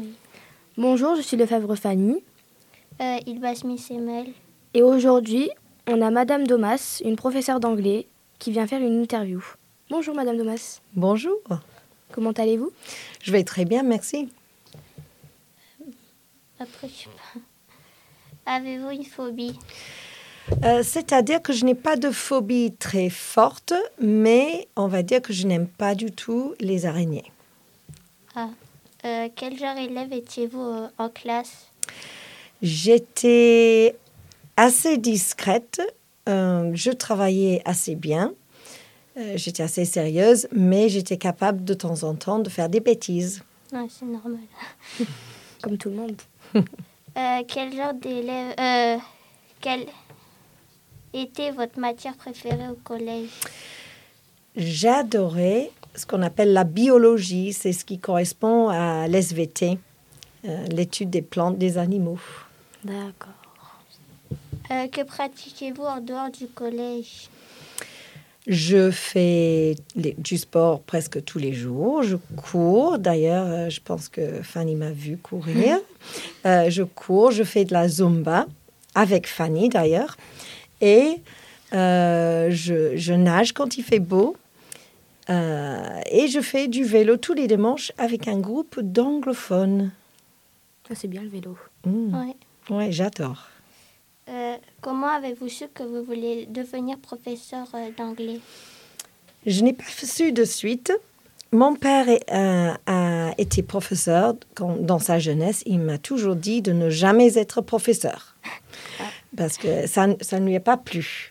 Oui. Bonjour, je suis Lefebvre Fanny. Euh, il va Emel. Et aujourd'hui, on a Madame Domas, une professeure d'anglais, qui vient faire une interview. Bonjour Madame Domas. Bonjour. Comment allez-vous? Je vais très bien, merci. Après, je sais pas. Avez-vous une phobie? Euh, C'est-à-dire que je n'ai pas de phobie très forte, mais on va dire que je n'aime pas du tout les araignées. Ah. Euh, quel genre d'élève étiez-vous euh, en classe? J'étais assez discrète, euh, je travaillais assez bien, euh, j'étais assez sérieuse, mais j'étais capable de temps en temps de faire des bêtises. C'est normal. Comme tout le monde. Euh, quel genre d'élève euh, Quelle était votre matière préférée au collège? J'adorais ce qu'on appelle la biologie, c'est ce qui correspond à l'SVT, euh, l'étude des plantes, des animaux. D'accord. Euh, Que pratiquez-vous en dehors du collège? Je fais les- du sport presque tous les jours. Je cours. D'ailleurs, euh, je pense que Fanny m'a vu courir. Euh, je cours. Je fais de la zumba avec Fanny d'ailleurs. Et euh, je, je nage quand il fait beau. Euh, et je fais du vélo tous les dimanches avec un groupe d'anglophones. Ça, c'est bien le vélo. Mm. Ouais. Ouais, j'adore. Euh, comment avez-vous su que vous voulez devenir professeur euh, d'anglais? Je n'ai pas su de suite. Mon père est- euh, a été professeur quand- dans sa jeunesse. Il m'a toujours dit de ne jamais être professeur parce que ça, ça ne lui a pas plu.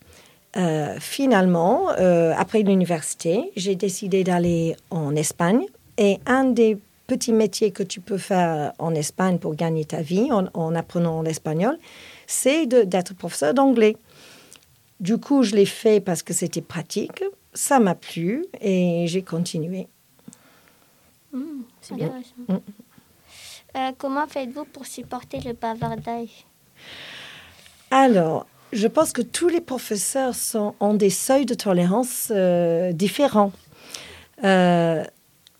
Euh, finalement, euh, après l'université, j'ai décidé d'aller en Espagne et un des petits métiers que tu peux faire en Espagne pour gagner ta vie en, en apprenant l'espagnol, c'est d'être professeur d'anglais. Du coup, je l'ai fait parce que c'était pratique. Ça m'a plu et j'ai continué. Hmm, C'est bien. intéressant. Mm. Euh, comment faites-vous pour supporter le bavardage Alors, je pense que tous les professeurs ont des seuils de tolérance euh, différents. Euh,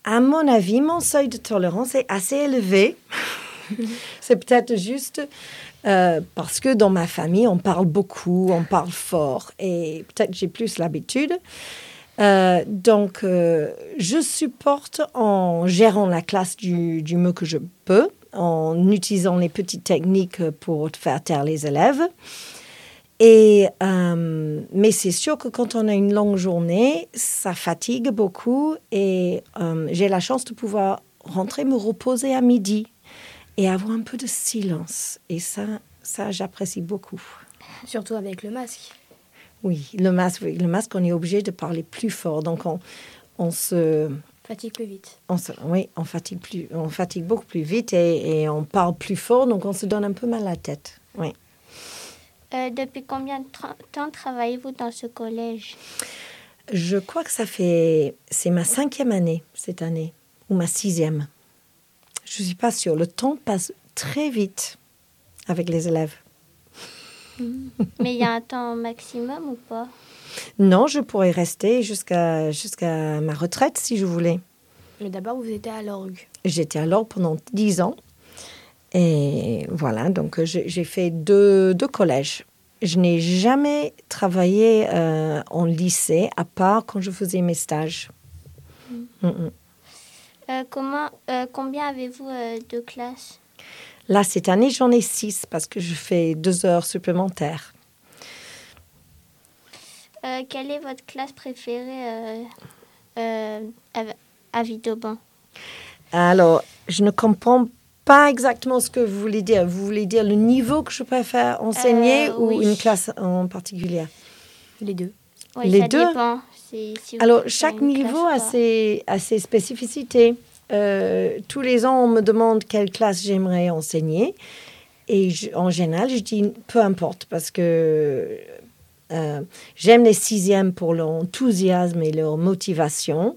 à mon avis, mon seuil de tolérance est assez élevé. C'est peut-être juste euh, parce que dans ma famille, on parle beaucoup, on parle fort et peut-être j'ai plus l'habitude. Donc, je supporte en gérant la classe du mieux que je peux, en utilisant les petites techniques pour faire taire les élèves. Et, euh, mais c'est sûr que quand on a une longue journée, ça fatigue beaucoup et euh, j'ai la chance de pouvoir rentrer me reposer à midi et avoir un peu de silence. Et ça, ça j'apprécie beaucoup. Surtout avec le masque. Oui, le masque, oui, le masque, on est obligé de parler plus fort. Donc, on, on se, Fatigue plus vite. on se- oui, on fatigue, plus, on fatigue beaucoup plus vite et, et on parle plus fort. Donc, on se donne un peu mal à la tête. Oui. Euh, Depuis combien de temps travaillez-vous dans ce collège? Je crois que ça fait. C'est ma cinquième année cette année, ou ma sixième. Je ne suis pas sûre. Le temps passe très vite avec les élèves. Mais il y a un temps maximum ou pas? Non, je pourrais rester jusqu'à jusqu'à ma retraite si je voulais. Mais d'abord, vous étiez à l'orgue. J'étais alors pendant dix ans. Et voilà, donc euh, j'ai fait deux, deux collèges. Je n'ai jamais travaillé euh, en lycée, à part quand je faisais mes stages. Mm, mm. Euh, comment, euh, Combien avez-vous de classes? Là, cette année, j'en ai six parce que je fais deux heures supplémentaires. Quelle est votre classe préférée à, à Villeurbanne Alors, je ne comprends pas exactement ce que vous voulez dire. Vous voulez dire le niveau que je préfère enseigner Euh, ou oui. une classe en particulier? Les deux. Oui, Les ça deux? dépend. Si- si vous Alors, chaque niveau a pas. ses, a ses spécificités. Euh, tous les ans, on me demande quelle classe j'aimerais enseigner. Et je- en général, je dis peu importe parce que euh, j'aime les sixièmes pour leur enthousiasme et leur motivation.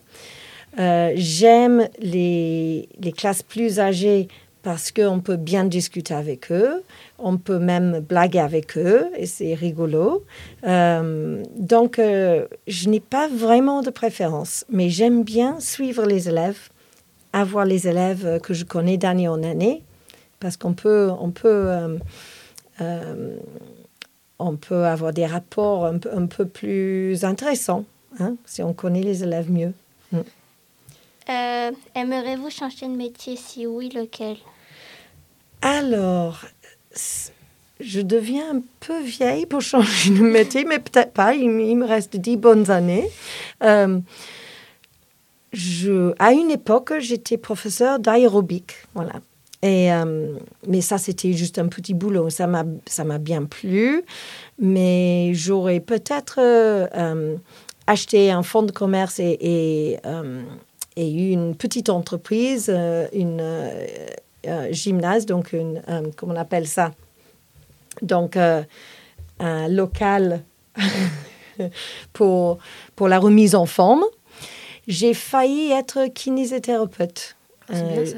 Euh, j'aime les, les classes plus âgées parce qu'on peut bien discuter avec eux, on peut même blaguer avec eux et c'est rigolo. Euh, donc, euh, je n'ai pas vraiment de préférence, mais j'aime bien suivre les élèves avoir les élèves que je connais d'année en année, parce qu'on peut, on peut, euh, on peut avoir des rapports un un peu plus intéressants hein, si on connaît les élèves mieux. Mm. Euh, Aimerez-vous changer de métier Si oui, lequel? Alors, je deviens un peu vieille pour changer de métier, mais peut-être pas. Il, me- reste dix bonnes années. Euh, je, à une époque, j'étais professeur d'aérobic. Voilà. Et, euh, mais ça, c'était juste un petit boulot. Ça m'a, bien plu. Mais j'aurais peut-être euh, acheté un fonds de commerce et, et, et une petite entreprise, une gymnase, donc une, euh, comment on appelle ça? Donc, euh, un local pour, pour la remise en forme. J'ai failli être kinésithérapeute. Ah,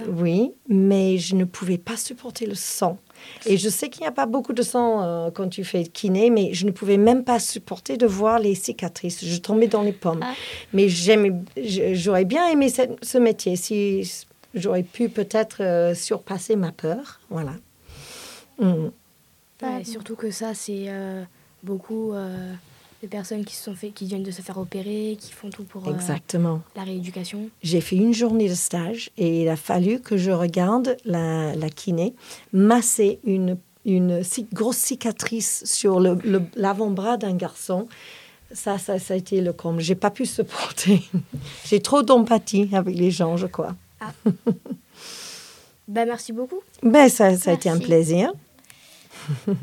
oui, mais je ne pouvais pas supporter le sang. Et je sais qu'il n'y a pas beaucoup de sang euh, quand tu fais kiné, mais je ne pouvais même pas supporter de voir les cicatrices. Je tombais dans les pommes. Ah. Mais j'aimais, j'aurais bien aimé cette- ce métier si j'aurais pu peut-être euh, surpasser ma peur. Voilà. Mm. Ouais, surtout que ça, c'est euh, beaucoup euh, de personnes qui, se sont fait, qui viennent de se faire opérer, qui font tout pour euh, Exactement. la rééducation. J'ai fait une journée de stage et il a fallu que je regarde la, la kiné masser une, une grosse cicatrice sur le- le- l'avant-bras d'un garçon. Ça, ça, ça a été le comble. J'ai pas pu supporter. J'ai trop d'empathie avec les gens, je crois. Ben, merci beaucoup. Ben, ça, ça a été un plaisir.